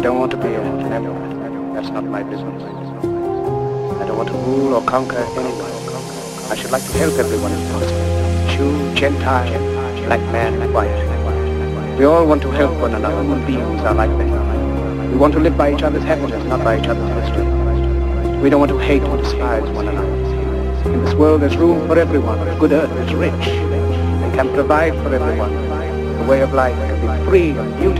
I don't want to be a never. That's not my business. I don't want to rule or conquer anyone. I should like to help everyone if possible. Jew, Gentile, black man, white. We all want to help one another. Human beings are like that. We want to live by each other's happiness, not by each other's misery. We don't want to hate or despise one another. In this world there's room for everyone. Good earth is rich and can provide for everyone. The way of life can be free and beautiful.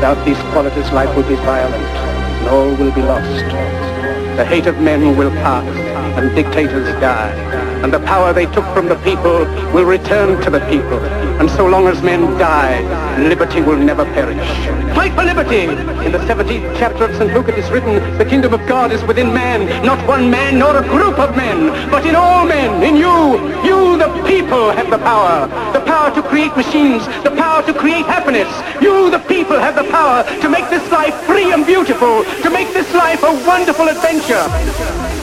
Without these qualities, life will be violent, and all will be lost. The hate of men will pass, and dictators die. And the power they took from the people will return to the people. And so long as men die, liberty will never perish. Fight for liberty! In the 17th chapter of St. Luke it is written, the kingdom of God is within man, not one man nor a group of men, but in all men, in you. You, the people, have the power. The power to create machines, the power to create happiness. You, the people, have the power to make this life free and beautiful, to make this life a wonderful adventure.